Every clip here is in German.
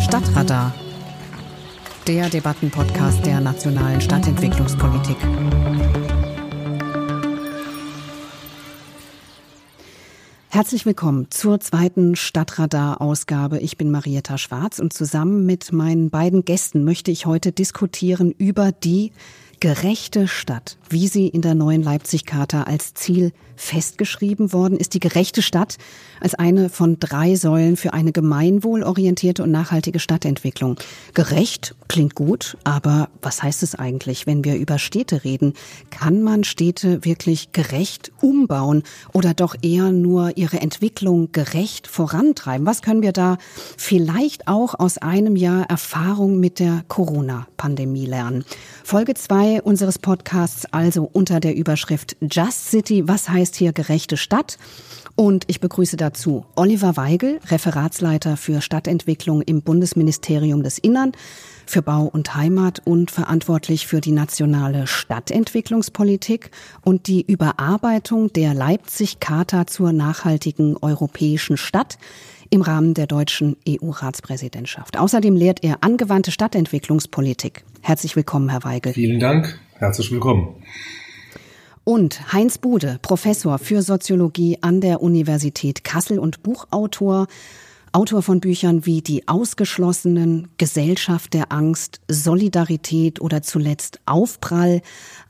Stadtradar, der Debattenpodcast der nationalen Stadtentwicklungspolitik. Herzlich willkommen zur zweiten Stadtradar-Ausgabe. Ich bin Marietta Schwarz und zusammen mit meinen beiden Gästen möchte ich heute diskutieren über die gerechte Stadt, wie sie in der neuen Leipzig-Charta als Ziel festgeschrieben worden ist, die gerechte Stadt als eine von drei Säulen für eine gemeinwohlorientierte und nachhaltige Stadtentwicklung. Gerecht klingt gut, aber was heißt es eigentlich, wenn wir über Städte reden? Kann man Städte wirklich gerecht umbauen oder doch eher nur ihre Entwicklung gerecht vorantreiben? Was können wir da vielleicht auch aus einem Jahr Erfahrung mit der Corona-Pandemie lernen? Folge zwei unseres Podcasts also unter der Überschrift Just City. Was heißt hier gerechte Stadt? Und ich begrüße dazu Oliver Weigel, Referatsleiter für Stadtentwicklung im Bundesministerium des Innern für Bau und Heimat und verantwortlich für die nationale Stadtentwicklungspolitik und die Überarbeitung der Leipzig-Charta zur nachhaltigen europäischen Stadt im Rahmen der deutschen EU-Ratspräsidentschaft. Außerdem lehrt er angewandte Stadtentwicklungspolitik. Herzlich willkommen, Herr Weigel. Vielen Dank. Herzlich willkommen. Und Heinz Bude, Professor für Soziologie an der Universität Kassel und Buchautor, Autor von Büchern wie Die Ausgeschlossenen, Gesellschaft der Angst, Solidarität oder zuletzt Aufprall,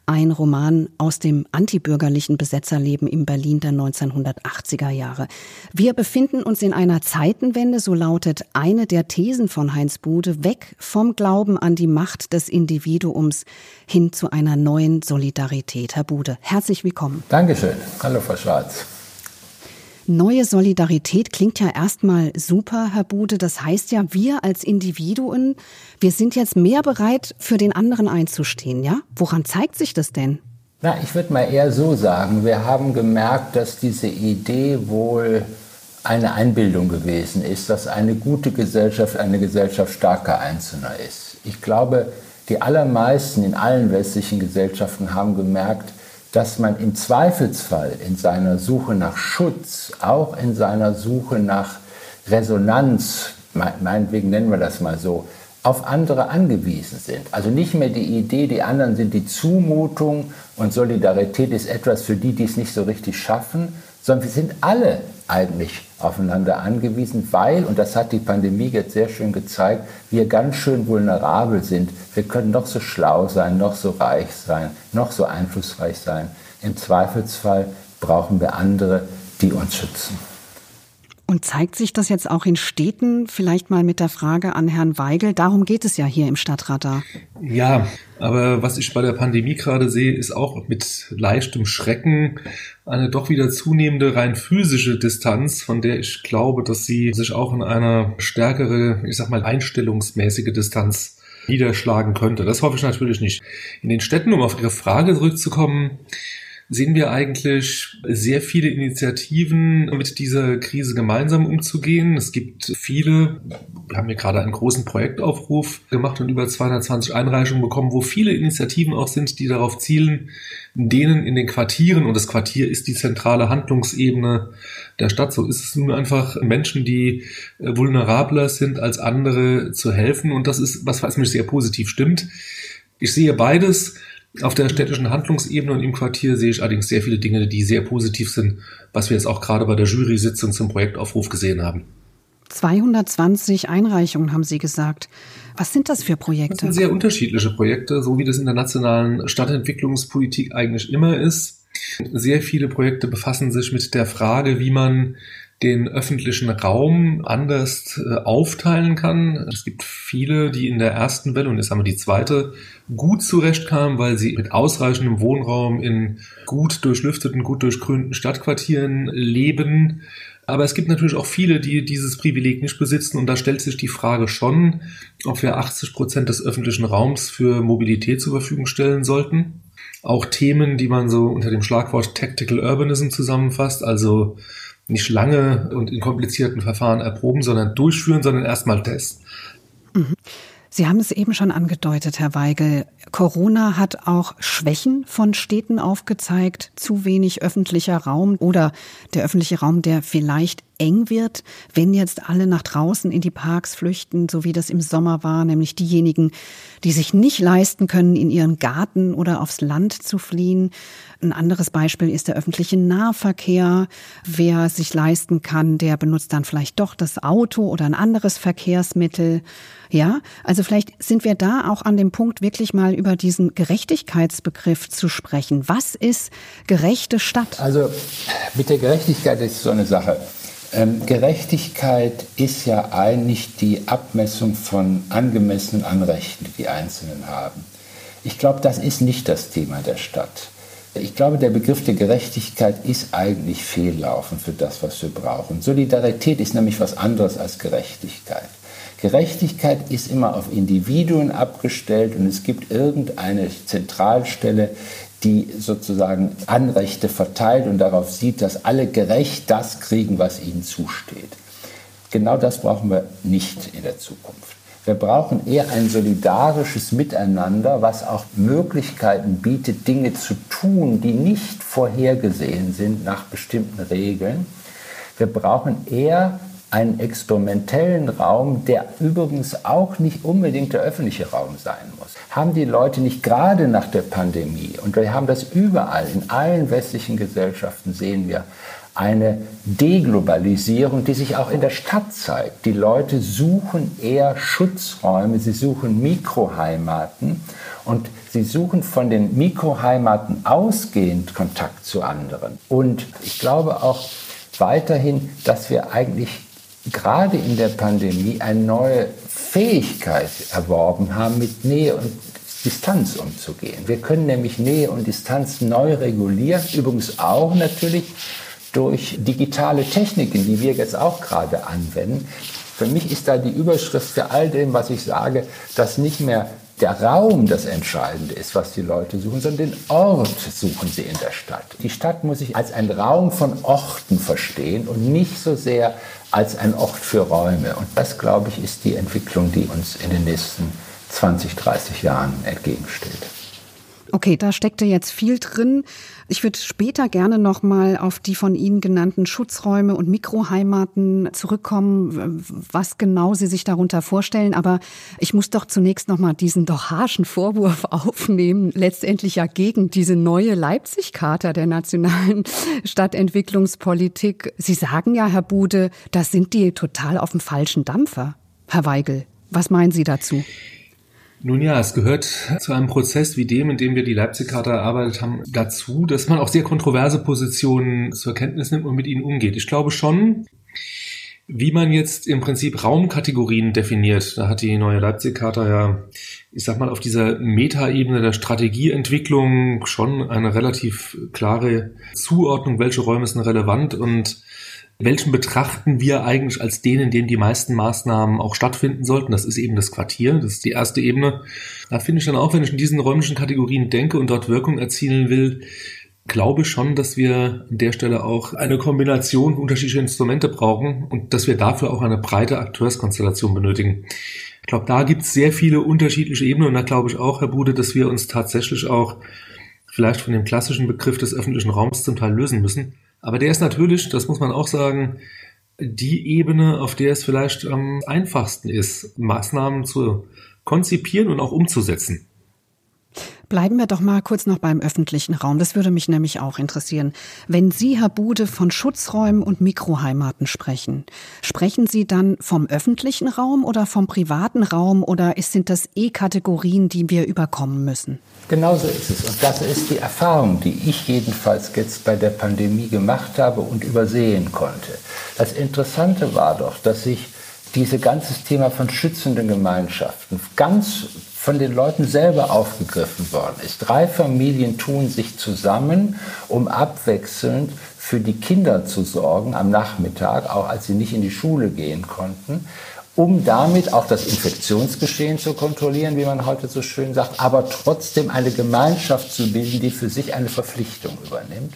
ein Roman aus dem antibürgerlichen Besetzerleben in Berlin der 1980er Jahre. Wir befinden uns in einer Zeitenwende, so lautet eine der Thesen von Heinz Bude, weg vom Glauben an die Macht des Individuums hin zu einer neuen Solidarität. Herr Bude, herzlich willkommen. Dankeschön. Hallo, Frau Schwarz. Neue Solidarität klingt ja erstmal super, Herr Bude. Das heißt ja, wir als Individuen, wir sind jetzt mehr bereit, für den anderen einzustehen, ja? Woran zeigt sich das denn? Na, ich würde mal eher so sagen, wir haben gemerkt, dass diese Idee wohl eine Einbildung gewesen ist, dass eine gute Gesellschaft eine Gesellschaft starker Einzelner ist. Ich glaube, die allermeisten in allen westlichen Gesellschaften haben gemerkt, dass man im Zweifelsfall in seiner Suche nach Schutz, auch in seiner Suche nach Resonanz, meinetwegen nennen wir das mal so, auf andere angewiesen sind. Also nicht mehr die Idee, die anderen sind die Zumutung und Solidarität ist etwas für die, die es nicht so richtig schaffen, sondern wir sind alle eigentlich aufeinander angewiesen, weil, und das hat die Pandemie jetzt sehr schön gezeigt, wir ganz schön vulnerabel sind. Wir können noch so schlau sein, noch so reich sein, noch so einflussreich sein. Im Zweifelsfall brauchen wir andere, die uns schützen. Und zeigt sich das jetzt auch in Städten? Vielleicht mal mit der Frage an Herrn Weigel. Darum geht es ja hier im Stadtradar. Ja, aber was ich bei der Pandemie gerade sehe, ist auch mit leichtem Schrecken eine doch wieder zunehmende rein physische Distanz, von der ich glaube, dass sie sich auch in einer stärkere, ich sag mal, einstellungsmäßige Distanz niederschlagen könnte. Das hoffe ich natürlich nicht. In den Städten, um auf Ihre Frage zurückzukommen, sehen wir eigentlich sehr viele Initiativen, mit dieser Krise gemeinsam umzugehen. Es gibt viele, wir haben hier gerade einen großen Projektaufruf gemacht und über 220 Einreichungen bekommen, wo viele Initiativen auch sind, die darauf zielen, denen in den Quartieren, und das Quartier ist die zentrale Handlungsebene der Stadt, so ist es nun einfach Menschen, die äh, vulnerabler sind als andere zu helfen. Und das ist was, was mich sehr positiv stimmt. Ich sehe beides. Auf der städtischen Handlungsebene und im Quartier sehe ich allerdings sehr viele Dinge, die sehr positiv sind, was wir jetzt auch gerade bei der Jury-Sitzung zum Projektaufruf gesehen haben. 220 Einreichungen haben Sie gesagt. Was sind das für Projekte? Das sind sehr unterschiedliche Projekte, so wie das in der nationalen Stadtentwicklungspolitik eigentlich immer ist. Sehr viele Projekte befassen sich mit der Frage, wie man den öffentlichen Raum anders äh, aufteilen kann. Es gibt viele, die in der ersten Welle und jetzt haben wir die zweite gut zurechtkamen, weil sie mit ausreichendem Wohnraum in gut durchlüfteten, gut durchgrünten Stadtquartieren leben. Aber es gibt natürlich auch viele, die dieses Privileg nicht besitzen und da stellt sich die Frage schon, ob wir 80 Prozent des öffentlichen Raums für Mobilität zur Verfügung stellen sollten. Auch Themen, die man so unter dem Schlagwort Tactical Urbanism zusammenfasst, also nicht lange und in komplizierten Verfahren erproben, sondern durchführen, sondern erstmal testen. Mhm. Sie haben es eben schon angedeutet, Herr Weigel. Corona hat auch Schwächen von Städten aufgezeigt. Zu wenig öffentlicher Raum oder der öffentliche Raum, der vielleicht eng wird, wenn jetzt alle nach draußen in die Parks flüchten, so wie das im Sommer war, nämlich diejenigen, die sich nicht leisten können, in ihren Garten oder aufs Land zu fliehen. Ein anderes Beispiel ist der öffentliche Nahverkehr. Wer sich leisten kann, der benutzt dann vielleicht doch das Auto oder ein anderes Verkehrsmittel. Ja, also vielleicht sind wir da auch an dem Punkt, wirklich mal über diesen Gerechtigkeitsbegriff zu sprechen. Was ist gerechte Stadt? Also mit der Gerechtigkeit ist so eine Sache. Ähm, Gerechtigkeit ist ja eigentlich die Abmessung von angemessenen Anrechten, die die Einzelnen haben. Ich glaube, das ist nicht das Thema der Stadt. Ich glaube, der Begriff der Gerechtigkeit ist eigentlich fehllaufend für das, was wir brauchen. Solidarität ist nämlich was anderes als Gerechtigkeit. Gerechtigkeit ist immer auf Individuen abgestellt und es gibt irgendeine Zentralstelle, die sozusagen Anrechte verteilt und darauf sieht, dass alle gerecht das kriegen, was ihnen zusteht. Genau das brauchen wir nicht in der Zukunft. Wir brauchen eher ein solidarisches Miteinander, was auch Möglichkeiten bietet, Dinge zu tun, die nicht vorhergesehen sind nach bestimmten Regeln. Wir brauchen eher einen experimentellen Raum, der übrigens auch nicht unbedingt der öffentliche Raum sein muss. Haben die Leute nicht gerade nach der Pandemie, und wir haben das überall, in allen westlichen Gesellschaften sehen wir, eine Deglobalisierung, die sich auch in der Stadt zeigt. Die Leute suchen eher Schutzräume, sie suchen Mikroheimaten und sie suchen von den Mikroheimaten ausgehend Kontakt zu anderen. Und ich glaube auch weiterhin, dass wir eigentlich gerade in der Pandemie eine neue Fähigkeit erworben haben, mit Nähe und Distanz umzugehen. Wir können nämlich Nähe und Distanz neu regulieren, übrigens auch natürlich durch digitale Techniken, die wir jetzt auch gerade anwenden. Für mich ist da die Überschrift für all dem, was ich sage, dass nicht mehr der Raum das Entscheidende ist, was die Leute suchen, sondern den Ort suchen sie in der Stadt. Die Stadt muss sich als ein Raum von Orten verstehen und nicht so sehr als ein Ort für Räume. Und das, glaube ich, ist die Entwicklung, die uns in den nächsten 20, 30 Jahren entgegensteht. Okay, da steckte jetzt viel drin. Ich würde später gerne noch mal auf die von Ihnen genannten Schutzräume und Mikroheimaten zurückkommen, was genau Sie sich darunter vorstellen. Aber ich muss doch zunächst noch mal diesen doch harschen Vorwurf aufnehmen, letztendlich ja gegen diese neue Leipzig-Charta der nationalen Stadtentwicklungspolitik. Sie sagen ja, Herr Bude, das sind die total auf dem falschen Dampfer. Herr Weigel, was meinen Sie dazu? Nun ja, es gehört zu einem Prozess wie dem, in dem wir die Leipzig-Charta erarbeitet haben, dazu, dass man auch sehr kontroverse Positionen zur Kenntnis nimmt und mit ihnen umgeht. Ich glaube schon, wie man jetzt im Prinzip Raumkategorien definiert, da hat die neue Leipzig-Charta ja, ich sag mal, auf dieser Metaebene der Strategieentwicklung schon eine relativ klare Zuordnung, welche Räume sind relevant und welchen betrachten wir eigentlich als den, in dem die meisten Maßnahmen auch stattfinden sollten? Das ist eben das Quartier, das ist die erste Ebene. Da finde ich dann auch, wenn ich in diesen räumlichen Kategorien denke und dort Wirkung erzielen will, glaube schon, dass wir an der Stelle auch eine Kombination unterschiedlicher Instrumente brauchen und dass wir dafür auch eine breite Akteurskonstellation benötigen. Ich glaube, da gibt es sehr viele unterschiedliche Ebenen und da glaube ich auch, Herr Bude, dass wir uns tatsächlich auch vielleicht von dem klassischen Begriff des öffentlichen Raums zum Teil lösen müssen aber der ist natürlich, das muss man auch sagen, die Ebene, auf der es vielleicht am einfachsten ist, Maßnahmen zu konzipieren und auch umzusetzen. Bleiben wir doch mal kurz noch beim öffentlichen Raum. Das würde mich nämlich auch interessieren. Wenn Sie, Herr Bude, von Schutzräumen und Mikroheimaten sprechen, sprechen Sie dann vom öffentlichen Raum oder vom privaten Raum oder sind das eh Kategorien, die wir überkommen müssen? Genauso ist es. Und das ist die Erfahrung, die ich jedenfalls jetzt bei der Pandemie gemacht habe und übersehen konnte. Das Interessante war doch, dass sich dieses ganze Thema von schützenden Gemeinschaften ganz von den Leuten selber aufgegriffen worden ist. Drei Familien tun sich zusammen, um abwechselnd für die Kinder zu sorgen am Nachmittag, auch als sie nicht in die Schule gehen konnten, um damit auch das Infektionsgeschehen zu kontrollieren, wie man heute so schön sagt, aber trotzdem eine Gemeinschaft zu bilden, die für sich eine Verpflichtung übernimmt.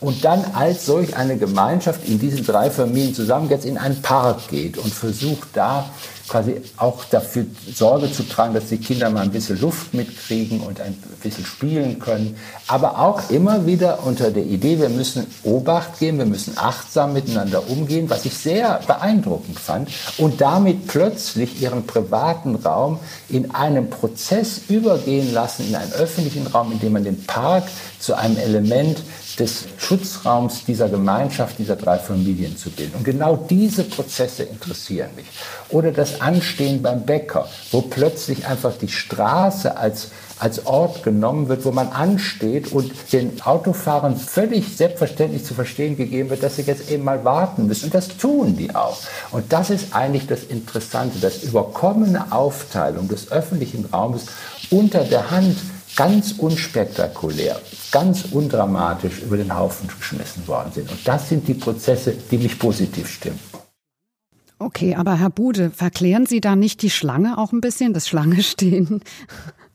und dann als solch eine Gemeinschaft in diesen drei Familien zusammen jetzt in einen Park geht und versucht da quasi auch dafür Sorge zu tragen, dass die Kinder mal ein bisschen Luft mitkriegen und ein bisschen spielen können. Aber auch immer wieder unter der Idee, wir müssen Obacht geben, wir müssen achtsam miteinander umgehen, was ich sehr beeindruckend fand. Und damit plötzlich ihren privaten Raum in einem Prozess übergehen lassen, in einen öffentlichen Raum, in dem man den Park zu einem Element des Schutzraums dieser Gemeinschaft, dieser drei Familien zu bilden. Und genau diese Prozesse interessieren mich. Oder das Anstehen beim Bäcker, wo plötzlich einfach die Straße als als Ort genommen wird, wo man ansteht und den Autofahrern völlig selbstverständlich zu verstehen gegeben wird, dass sie jetzt eben mal warten müssen. Und das tun die auch. Und das ist eigentlich das Interessante, das überkommene Aufteilung des öffentlichen Raumes unter der Hand ganz unspektakulär, ganz undramatisch über den Haufen geschmissen worden sind. Und das sind die Prozesse, die mich positiv stimmen. Okay, aber Herr Bude, verklären Sie da nicht die Schlange auch ein bisschen, das Schlange stehen?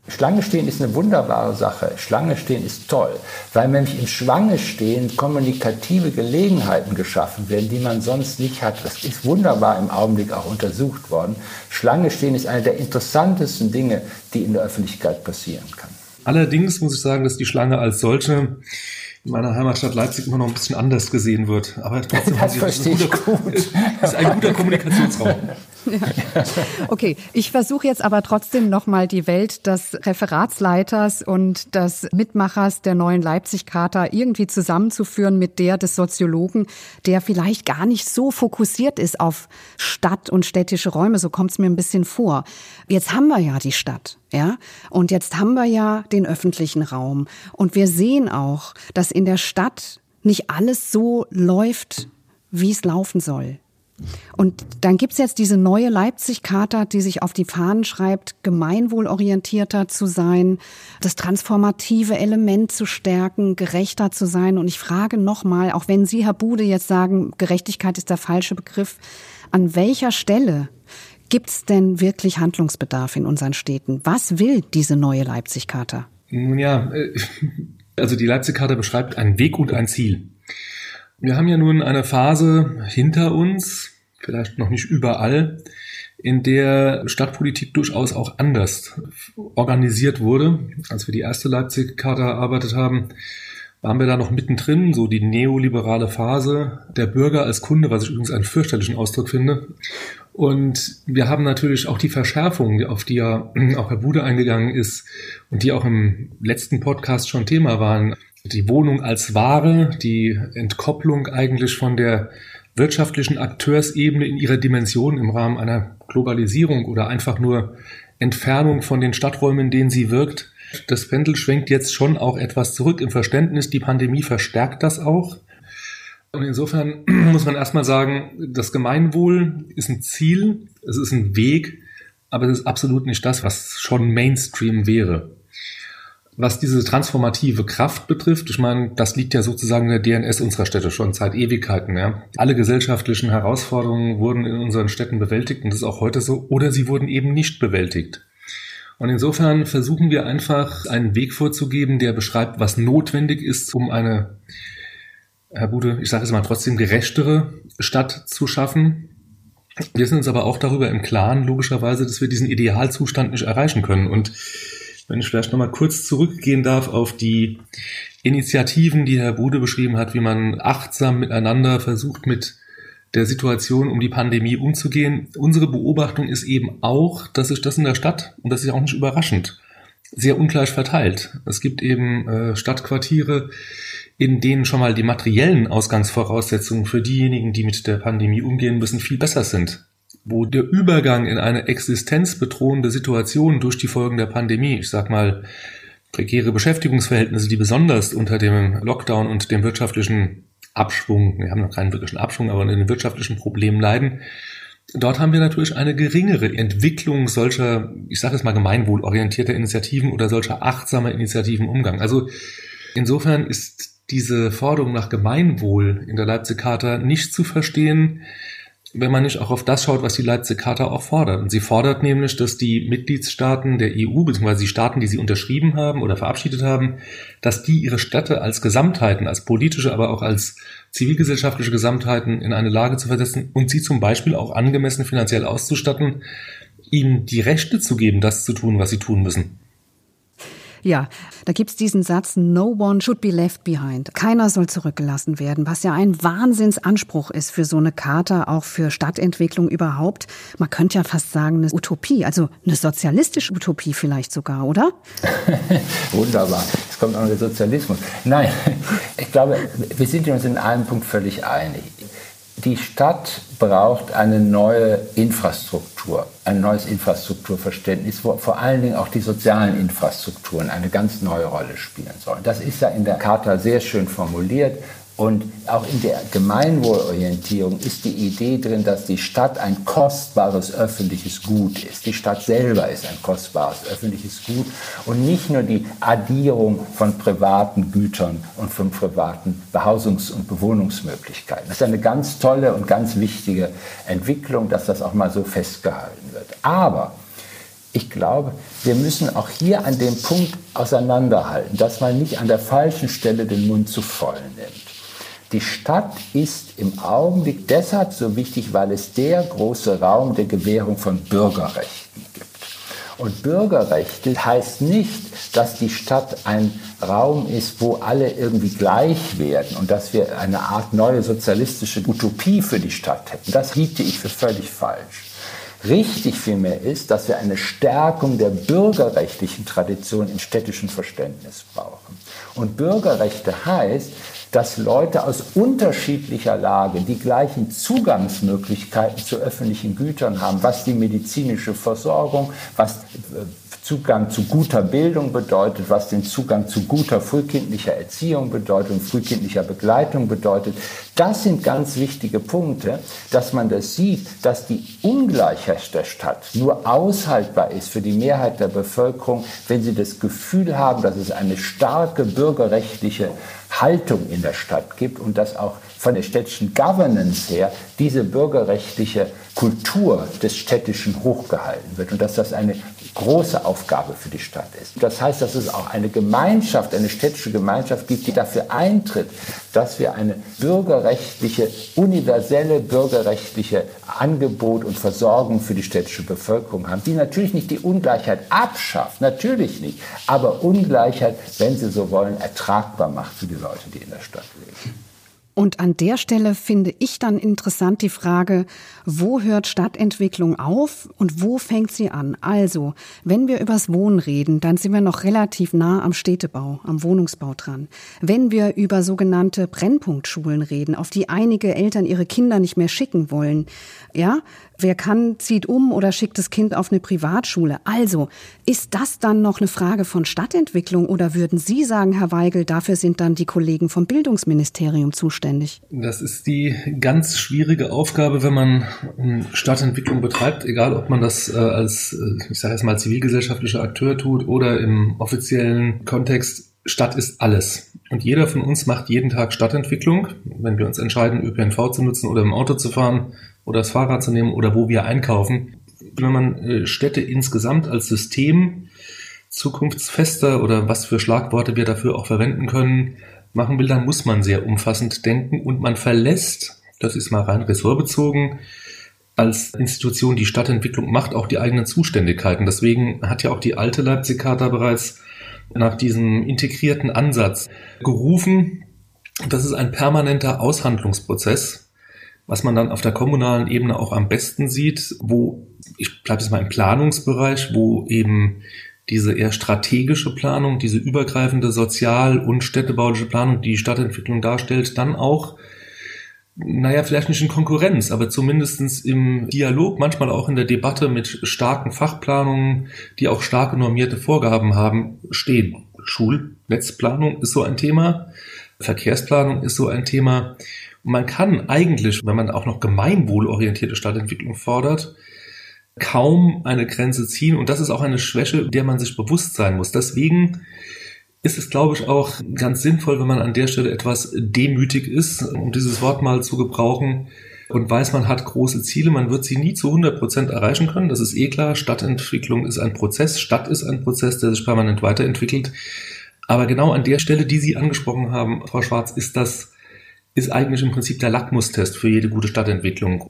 Schlange stehen ist eine wunderbare Sache. Schlange stehen ist toll, weil nämlich im Schlange stehen kommunikative Gelegenheiten geschaffen werden, die man sonst nicht hat. Das ist wunderbar im Augenblick auch untersucht worden. Schlange stehen ist eine der interessantesten Dinge, die in der Öffentlichkeit passieren kann. Allerdings muss ich sagen, dass die Schlange als solche in meiner Heimatstadt Leipzig immer noch ein bisschen anders gesehen wird. Aber trotzdem das verstehe ich gut. ist ein guter Kommunikationsraum. Ja. Okay, ich versuche jetzt aber trotzdem nochmal die Welt des Referatsleiters und des Mitmachers der neuen Leipzig-Charta irgendwie zusammenzuführen mit der des Soziologen, der vielleicht gar nicht so fokussiert ist auf Stadt und städtische Räume. So kommt es mir ein bisschen vor. Jetzt haben wir ja die Stadt. Ja, und jetzt haben wir ja den öffentlichen Raum. Und wir sehen auch, dass in der Stadt nicht alles so läuft, wie es laufen soll. Und dann gibt's jetzt diese neue Leipzig-Charta, die sich auf die Fahnen schreibt, gemeinwohlorientierter zu sein, das transformative Element zu stärken, gerechter zu sein. Und ich frage nochmal, auch wenn Sie, Herr Bude, jetzt sagen, Gerechtigkeit ist der falsche Begriff, an welcher Stelle gibt's denn wirklich Handlungsbedarf in unseren Städten? Was will diese neue Leipzig-Charta? Nun ja, äh, also die Leipzig-Charta beschreibt einen Weg und ein Ziel. Wir haben ja nun eine Phase hinter uns, vielleicht noch nicht überall, in der Stadtpolitik durchaus auch anders organisiert wurde. Als wir die erste Leipzig-Charta erarbeitet haben, waren wir da noch mittendrin, so die neoliberale Phase der Bürger als Kunde, was ich übrigens einen fürchterlichen Ausdruck finde. Und wir haben natürlich auch die Verschärfung, auf die ja auch Herr Bude eingegangen ist und die auch im letzten Podcast schon Thema waren, die Wohnung als Ware, die Entkopplung eigentlich von der wirtschaftlichen Akteursebene in ihrer Dimension im Rahmen einer Globalisierung oder einfach nur Entfernung von den Stadträumen, in denen sie wirkt. Das Pendel schwenkt jetzt schon auch etwas zurück im Verständnis. Die Pandemie verstärkt das auch. Und insofern muss man erstmal sagen, das Gemeinwohl ist ein Ziel, es ist ein Weg, aber es ist absolut nicht das, was schon Mainstream wäre. Was diese transformative Kraft betrifft, ich meine, das liegt ja sozusagen in der DNS unserer Städte schon seit Ewigkeiten. Ja. Alle gesellschaftlichen Herausforderungen wurden in unseren Städten bewältigt und das ist auch heute so, oder sie wurden eben nicht bewältigt. Und insofern versuchen wir einfach einen Weg vorzugeben, der beschreibt, was notwendig ist, um eine, Herr Bude, ich sage es mal trotzdem, gerechtere Stadt zu schaffen. Wir sind uns aber auch darüber im Klaren, logischerweise, dass wir diesen Idealzustand nicht erreichen können. Und wenn ich vielleicht nochmal kurz zurückgehen darf auf die Initiativen, die Herr Bude beschrieben hat, wie man achtsam miteinander versucht, mit der Situation um die Pandemie umzugehen. Unsere Beobachtung ist eben auch, dass sich das in der Stadt, und das ist auch nicht überraschend, sehr ungleich verteilt. Es gibt eben äh, Stadtquartiere, in denen schon mal die materiellen Ausgangsvoraussetzungen für diejenigen, die mit der Pandemie umgehen müssen, viel besser sind wo der Übergang in eine existenzbedrohende Situation durch die Folgen der Pandemie, ich sag mal, prekäre Beschäftigungsverhältnisse, die besonders unter dem Lockdown und dem wirtschaftlichen Abschwung, wir haben noch keinen wirklichen Abschwung, aber unter den wirtschaftlichen Problemen leiden. Dort haben wir natürlich eine geringere Entwicklung solcher, ich sage es mal, gemeinwohlorientierter Initiativen oder solcher achtsamer Initiativen Umgang. Also insofern ist diese Forderung nach Gemeinwohl in der Leipzig-Charta nicht zu verstehen wenn man nicht auch auf das schaut, was die Leipzig Charta auch fordert. Und sie fordert nämlich, dass die Mitgliedstaaten der EU, beziehungsweise die Staaten, die sie unterschrieben haben oder verabschiedet haben, dass die ihre Städte als Gesamtheiten, als politische, aber auch als zivilgesellschaftliche Gesamtheiten in eine Lage zu versetzen und sie zum Beispiel auch angemessen finanziell auszustatten, ihnen die Rechte zu geben, das zu tun, was sie tun müssen. Ja, da gibt's diesen Satz, no one should be left behind. Keiner soll zurückgelassen werden, was ja ein Wahnsinnsanspruch ist für so eine Charta, auch für Stadtentwicklung überhaupt. Man könnte ja fast sagen, eine Utopie, also eine sozialistische Utopie vielleicht sogar, oder? Wunderbar. Jetzt kommt auch der Sozialismus. Nein, ich glaube, wir sind uns in einem Punkt völlig einig. Die Stadt braucht eine neue Infrastruktur, ein neues Infrastrukturverständnis, wo vor allen Dingen auch die sozialen Infrastrukturen eine ganz neue Rolle spielen sollen. Das ist ja in der Charta sehr schön formuliert. Und auch in der Gemeinwohlorientierung ist die Idee drin, dass die Stadt ein kostbares öffentliches Gut ist. Die Stadt selber ist ein kostbares öffentliches Gut und nicht nur die Addierung von privaten Gütern und von privaten Behausungs- und Bewohnungsmöglichkeiten. Das ist eine ganz tolle und ganz wichtige Entwicklung, dass das auch mal so festgehalten wird. Aber ich glaube, wir müssen auch hier an dem Punkt auseinanderhalten, dass man nicht an der falschen Stelle den Mund zu voll nimmt. Die Stadt ist im Augenblick deshalb so wichtig, weil es der große Raum der Gewährung von Bürgerrechten gibt. Und Bürgerrechte heißt nicht, dass die Stadt ein Raum ist, wo alle irgendwie gleich werden und dass wir eine Art neue sozialistische Utopie für die Stadt hätten. Das hielt ich für völlig falsch. Richtig vielmehr ist, dass wir eine Stärkung der bürgerrechtlichen Tradition im städtischen Verständnis brauchen. Und Bürgerrechte heißt, dass Leute aus unterschiedlicher Lage die gleichen Zugangsmöglichkeiten zu öffentlichen Gütern haben, was die medizinische Versorgung, was äh, Zugang zu guter Bildung bedeutet, was den Zugang zu guter frühkindlicher Erziehung bedeutet und frühkindlicher Begleitung bedeutet. Das sind ganz wichtige Punkte, dass man das sieht, dass die Ungleichheit der Stadt nur aushaltbar ist für die Mehrheit der Bevölkerung, wenn sie das Gefühl haben, dass es eine starke bürgerrechtliche Haltung in der Stadt gibt und dass auch von der städtischen Governance her diese bürgerrechtliche Kultur des Städtischen hochgehalten wird und dass das eine große Aufgabe für die Stadt ist. Das heißt, dass es auch eine Gemeinschaft, eine städtische Gemeinschaft gibt, die dafür eintritt, dass wir eine bürgerrechtliche, universelle bürgerrechtliche Angebot und Versorgung für die städtische Bevölkerung haben, die natürlich nicht die Ungleichheit abschafft, natürlich nicht, aber Ungleichheit, wenn Sie so wollen, ertragbar macht für die Leute, die in der Stadt leben. Und an der Stelle finde ich dann interessant die Frage, wo hört Stadtentwicklung auf und wo fängt sie an? Also, wenn wir übers Wohnen reden, dann sind wir noch relativ nah am Städtebau, am Wohnungsbau dran. Wenn wir über sogenannte Brennpunktschulen reden, auf die einige Eltern ihre Kinder nicht mehr schicken wollen, ja, Wer kann, zieht um oder schickt das Kind auf eine Privatschule. Also, ist das dann noch eine Frage von Stadtentwicklung oder würden Sie sagen, Herr Weigel, dafür sind dann die Kollegen vom Bildungsministerium zuständig? Das ist die ganz schwierige Aufgabe, wenn man ähm, Stadtentwicklung betreibt, egal ob man das äh, als, äh, ich sage jetzt mal, zivilgesellschaftlicher Akteur tut oder im offiziellen Kontext. Stadt ist alles. Und jeder von uns macht jeden Tag Stadtentwicklung. Wenn wir uns entscheiden, ÖPNV zu nutzen oder im Auto zu fahren, oder das Fahrrad zu nehmen oder wo wir einkaufen. Wenn man äh, Städte insgesamt als System zukunftsfester oder was für Schlagworte wir dafür auch verwenden können, machen will, dann muss man sehr umfassend denken und man verlässt, das ist mal rein ressortbezogen, als Institution, die Stadtentwicklung macht, auch die eigenen Zuständigkeiten. Deswegen hat ja auch die alte Leipzig-Charta bereits nach diesem integrierten Ansatz gerufen. Das ist ein permanenter Aushandlungsprozess was man dann auf der kommunalen Ebene auch am besten sieht, wo, ich bleibe jetzt mal im Planungsbereich, wo eben diese eher strategische Planung, diese übergreifende sozial- und städtebauliche Planung, die Stadtentwicklung darstellt, dann auch, naja, vielleicht nicht in Konkurrenz, aber zumindestens im Dialog, manchmal auch in der Debatte mit starken Fachplanungen, die auch starke normierte Vorgaben haben, stehen. Schulnetzplanung ist so ein Thema, Verkehrsplanung ist so ein Thema. Man kann eigentlich, wenn man auch noch gemeinwohlorientierte Stadtentwicklung fordert, kaum eine Grenze ziehen. Und das ist auch eine Schwäche, der man sich bewusst sein muss. Deswegen ist es, glaube ich, auch ganz sinnvoll, wenn man an der Stelle etwas demütig ist, um dieses Wort mal zu gebrauchen, und weiß, man hat große Ziele, man wird sie nie zu 100 Prozent erreichen können. Das ist eh klar. Stadtentwicklung ist ein Prozess. Stadt ist ein Prozess, der sich permanent weiterentwickelt. Aber genau an der Stelle, die Sie angesprochen haben, Frau Schwarz, ist das ist eigentlich im Prinzip der Lackmustest für jede gute Stadtentwicklung.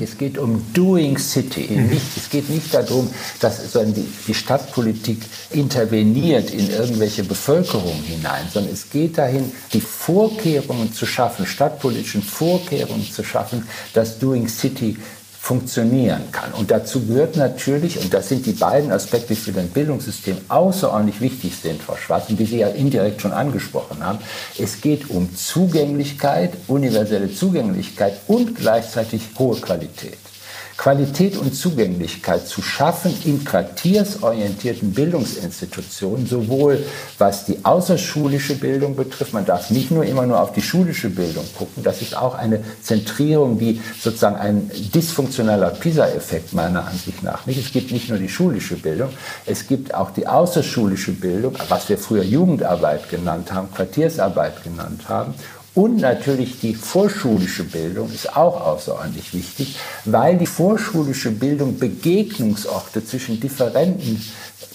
Es geht um Doing City. Nicht, es geht nicht darum, dass die, die Stadtpolitik interveniert in irgendwelche Bevölkerung hinein, sondern es geht dahin, die Vorkehrungen zu schaffen, stadtpolitischen Vorkehrungen zu schaffen, dass Doing City funktionieren kann. Und dazu gehört natürlich, und das sind die beiden Aspekte, die für das Bildungssystem außerordentlich wichtig sind, Frau Schwarz, und die Sie ja indirekt schon angesprochen haben, es geht um Zugänglichkeit, universelle Zugänglichkeit und gleichzeitig hohe Qualität. Qualität und Zugänglichkeit zu schaffen in quartiersorientierten Bildungsinstitutionen, sowohl was die außerschulische Bildung betrifft, man darf nicht nur immer nur auf die schulische Bildung gucken, das ist auch eine Zentrierung, die sozusagen ein dysfunktionaler PISA-Effekt meiner Ansicht nach nicht. Es gibt nicht nur die schulische Bildung, es gibt auch die außerschulische Bildung, was wir früher Jugendarbeit genannt haben, Quartiersarbeit genannt haben und natürlich die vorschulische Bildung ist auch außerordentlich wichtig, weil die vorschulische Bildung Begegnungsorte zwischen differenten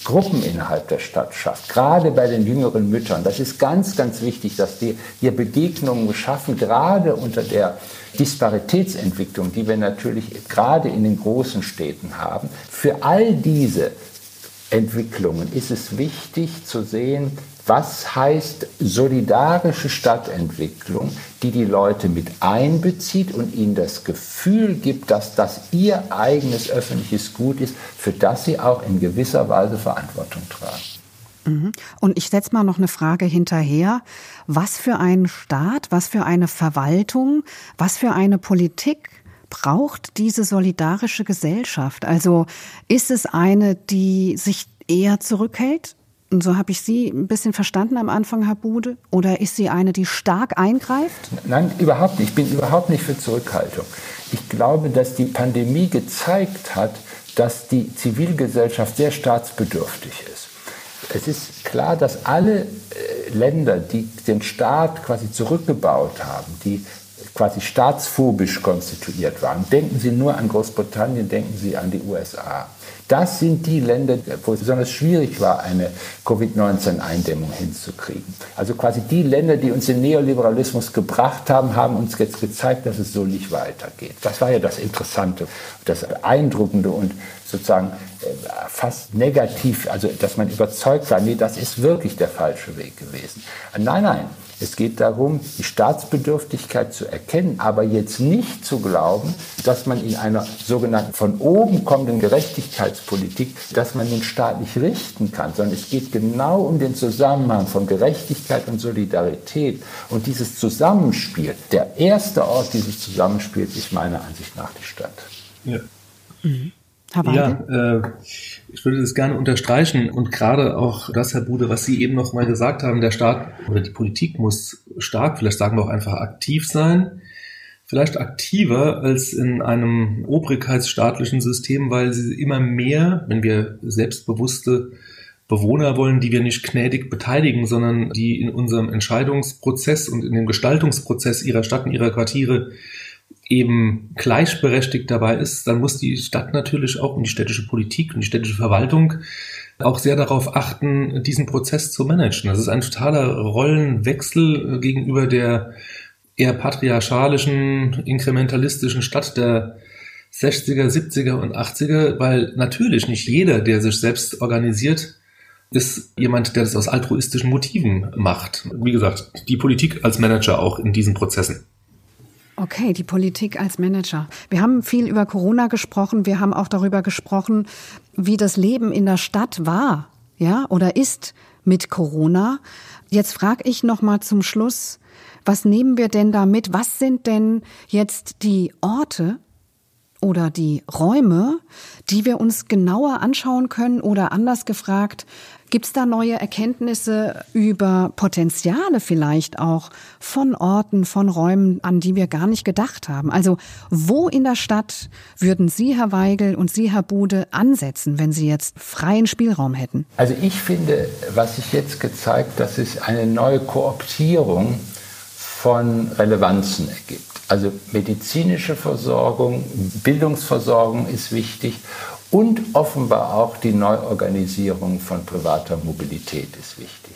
Gruppen innerhalb der Stadt schafft, gerade bei den jüngeren Müttern. Das ist ganz, ganz wichtig, dass die hier Begegnungen schaffen, gerade unter der Disparitätsentwicklung, die wir natürlich gerade in den großen Städten haben. Für all diese Entwicklungen ist es wichtig zu sehen, was heißt solidarische Stadtentwicklung, die die Leute mit einbezieht und ihnen das Gefühl gibt, dass das ihr eigenes öffentliches Gut ist, für das sie auch in gewisser Weise Verantwortung tragen. Mhm. Und ich setze mal noch eine Frage hinterher. Was für ein Staat, was für eine Verwaltung, was für eine Politik braucht diese solidarische Gesellschaft? Also ist es eine, die sich eher zurückhält und so habe ich Sie ein bisschen verstanden am Anfang, Herr Bude. Oder ist sie eine, die stark eingreift? Nein, überhaupt nicht. Ich bin überhaupt nicht für Zurückhaltung. Ich glaube, dass die Pandemie gezeigt hat, dass die Zivilgesellschaft sehr staatsbedürftig ist. Es ist klar, dass alle äh, Länder, die den Staat quasi zurückgebaut haben, die quasi staatsphobisch konstituiert waren, denken Sie nur an Großbritannien, denken Sie an die USA das sind die Länder, wo es besonders schwierig war, eine Covid-19-Eindämmung hinzukriegen. Also quasi die Länder, die uns den Neoliberalismus gebracht haben, haben uns jetzt gezeigt, dass es so nicht weitergeht. Das war ja das Interessante, das Beeindruckende und sozusagen äh, fast negativ, also dass man überzeugt war, nee, das ist wirklich der falsche Weg gewesen. Nein, nein, es geht darum, die Staatsbedürftigkeit zu erkennen, aber jetzt nicht zu glauben, dass man in einer sogenannten von oben kommenden Gerechtigkeitspolitik, dass man den Staat nicht richten kann, sondern es geht genau um den Zusammenhang von Gerechtigkeit und Solidarität und dieses Zusammenspiel. Der erste Ort dieses Zusammenspiels ist meiner Ansicht nach die Stadt. Ja. Mhm. Ja, äh, ich würde das gerne unterstreichen und gerade auch das, Herr Bude, was Sie eben noch mal gesagt haben, der Staat oder die Politik muss stark, vielleicht sagen wir auch einfach aktiv sein, vielleicht aktiver als in einem obrigkeitsstaatlichen System, weil sie immer mehr, wenn wir selbstbewusste Bewohner wollen, die wir nicht gnädig beteiligen, sondern die in unserem Entscheidungsprozess und in dem Gestaltungsprozess ihrer Stadt und ihrer Quartiere eben gleichberechtigt dabei ist, dann muss die Stadt natürlich auch und die städtische Politik und die städtische Verwaltung auch sehr darauf achten, diesen Prozess zu managen. Das ist ein totaler Rollenwechsel gegenüber der eher patriarchalischen, inkrementalistischen Stadt der 60er, 70er und 80er, weil natürlich nicht jeder, der sich selbst organisiert, ist jemand, der das aus altruistischen Motiven macht. Wie gesagt, die Politik als Manager auch in diesen Prozessen. Okay, die Politik als Manager. Wir haben viel über Corona gesprochen. Wir haben auch darüber gesprochen, wie das Leben in der Stadt war, ja, oder ist mit Corona. Jetzt frage ich noch mal zum Schluss, was nehmen wir denn da mit? Was sind denn jetzt die Orte oder die Räume, die wir uns genauer anschauen können oder anders gefragt, Gibt es da neue Erkenntnisse über Potenziale vielleicht auch von Orten, von Räumen, an die wir gar nicht gedacht haben? Also wo in der Stadt würden Sie, Herr Weigel und Sie, Herr Bude, ansetzen, wenn Sie jetzt freien Spielraum hätten? Also ich finde, was sich jetzt gezeigt, dass es eine neue Kooptierung von Relevanzen ergibt. Also medizinische Versorgung, Bildungsversorgung ist wichtig und offenbar auch die Neuorganisierung von privater Mobilität ist wichtig.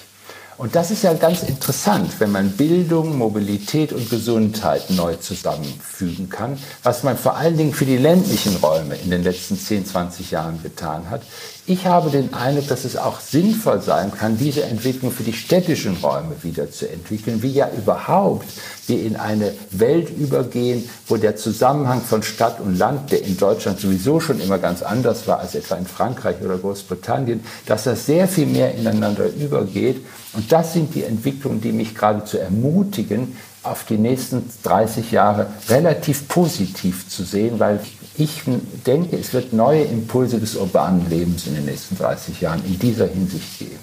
Und das ist ja ganz interessant, wenn man Bildung, Mobilität und Gesundheit neu zusammenfügen kann, was man vor allen Dingen für die ländlichen Räume in den letzten 10, 20 Jahren getan hat. Ich habe den Eindruck, dass es auch sinnvoll sein kann, diese Entwicklung für die städtischen Räume wieder zu entwickeln, wie ja überhaupt wir in eine Welt übergehen, wo der Zusammenhang von Stadt und Land, der in Deutschland sowieso schon immer ganz anders war als etwa in Frankreich oder Großbritannien, dass das sehr viel mehr ineinander übergeht. Und das sind die Entwicklungen, die mich geradezu ermutigen, auf die nächsten 30 Jahre relativ positiv zu sehen, weil ich denke, es wird neue Impulse des urbanen Lebens in den nächsten 30 Jahren in dieser Hinsicht geben.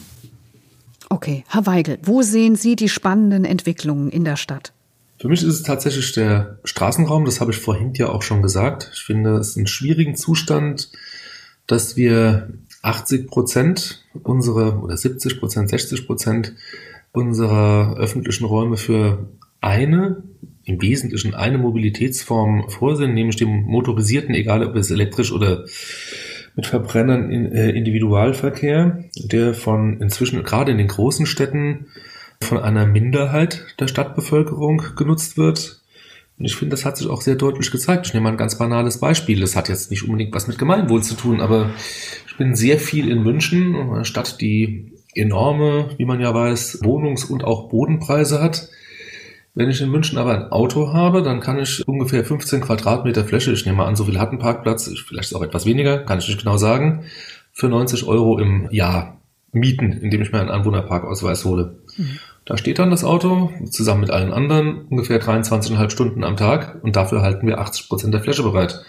Okay, Herr Weigel, wo sehen Sie die spannenden Entwicklungen in der Stadt? Für mich ist es tatsächlich der Straßenraum, das habe ich vorhin ja auch schon gesagt. Ich finde es einen schwierigen Zustand, dass wir 80 Prozent unserer oder 70 Prozent, 60 Prozent unserer öffentlichen Räume für eine, im Wesentlichen eine Mobilitätsform vorsehen, nämlich dem motorisierten, egal ob es elektrisch oder mit Verbrennern in, äh, Individualverkehr, der von inzwischen gerade in den großen Städten von einer Minderheit der Stadtbevölkerung genutzt wird. Und ich finde, das hat sich auch sehr deutlich gezeigt. Ich nehme mal ein ganz banales Beispiel. Das hat jetzt nicht unbedingt was mit Gemeinwohl zu tun, aber ich bin sehr viel in München, einer Stadt, die enorme, wie man ja weiß, Wohnungs- und auch Bodenpreise hat. Wenn ich in München aber ein Auto habe, dann kann ich ungefähr 15 Quadratmeter Fläche, ich nehme mal an, so viel hat ein Parkplatz, vielleicht ist auch etwas weniger, kann ich nicht genau sagen, für 90 Euro im Jahr mieten, indem ich mir einen Anwohnerparkausweis hole. Mhm. Da steht dann das Auto zusammen mit allen anderen ungefähr 23,5 Stunden am Tag und dafür halten wir 80 Prozent der Fläche bereit.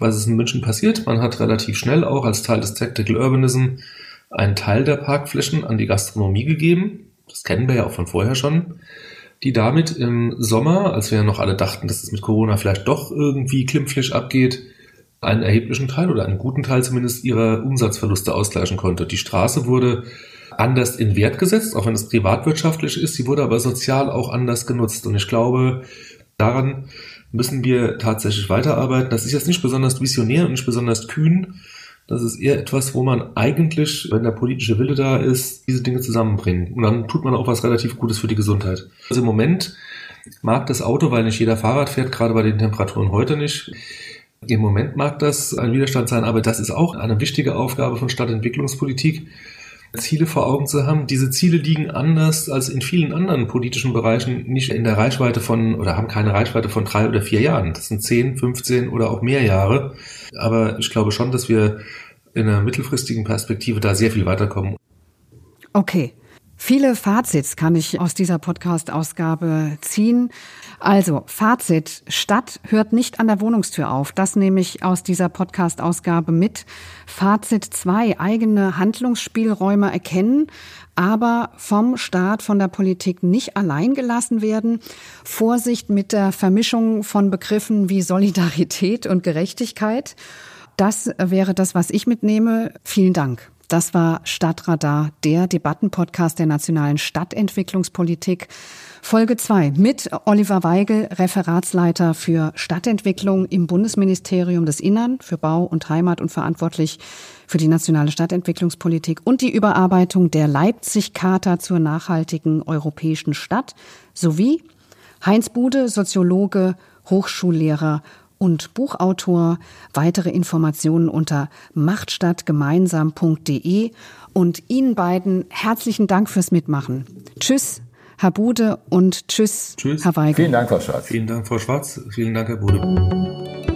Was ist in München passiert? Man hat relativ schnell auch als Teil des Tactical Urbanism einen Teil der Parkflächen an die Gastronomie gegeben. Das kennen wir ja auch von vorher schon. Die damit im Sommer, als wir ja noch alle dachten, dass es mit Corona vielleicht doch irgendwie klimpflich abgeht, einen erheblichen Teil oder einen guten Teil zumindest ihrer Umsatzverluste ausgleichen konnte. Die Straße wurde anders in Wert gesetzt, auch wenn es privatwirtschaftlich ist. Sie wurde aber sozial auch anders genutzt. Und ich glaube, daran müssen wir tatsächlich weiterarbeiten. Das ist jetzt nicht besonders visionär und nicht besonders kühn. Das ist eher etwas, wo man eigentlich, wenn der politische Wille da ist, diese Dinge zusammenbringen. Und dann tut man auch was relativ Gutes für die Gesundheit. Also im Moment mag das Auto, weil nicht jeder Fahrrad fährt, gerade bei den Temperaturen heute nicht. Im Moment mag das ein Widerstand sein, aber das ist auch eine wichtige Aufgabe von Stadtentwicklungspolitik, Ziele vor Augen zu haben. Diese Ziele liegen anders als in vielen anderen politischen Bereichen nicht in der Reichweite von oder haben keine Reichweite von drei oder vier Jahren. Das sind zehn, 15 oder auch mehr Jahre. Aber ich glaube schon, dass wir in einer mittelfristigen Perspektive da sehr viel weiterkommen. Okay. Viele Fazits kann ich aus dieser Podcast-Ausgabe ziehen. Also, Fazit. Stadt hört nicht an der Wohnungstür auf. Das nehme ich aus dieser Podcast-Ausgabe mit. Fazit zwei Eigene Handlungsspielräume erkennen, aber vom Staat, von der Politik nicht allein gelassen werden. Vorsicht mit der Vermischung von Begriffen wie Solidarität und Gerechtigkeit. Das wäre das, was ich mitnehme. Vielen Dank. Das war Stadtradar, der Debattenpodcast der nationalen Stadtentwicklungspolitik. Folge 2 mit Oliver Weigel, Referatsleiter für Stadtentwicklung im Bundesministerium des Innern für Bau und Heimat und verantwortlich für die nationale Stadtentwicklungspolitik und die Überarbeitung der Leipzig-Charta zur nachhaltigen europäischen Stadt sowie Heinz Bude, Soziologe, Hochschullehrer und Buchautor. Weitere Informationen unter machtstadtgemeinsam.de und Ihnen beiden herzlichen Dank fürs Mitmachen. Tschüss, Herr Bude und tschüss, tschüss. Herr Weigel. Vielen Dank, Frau Schwarz. Vielen Dank, Frau Schwarz. Vielen Dank, Herr Bude.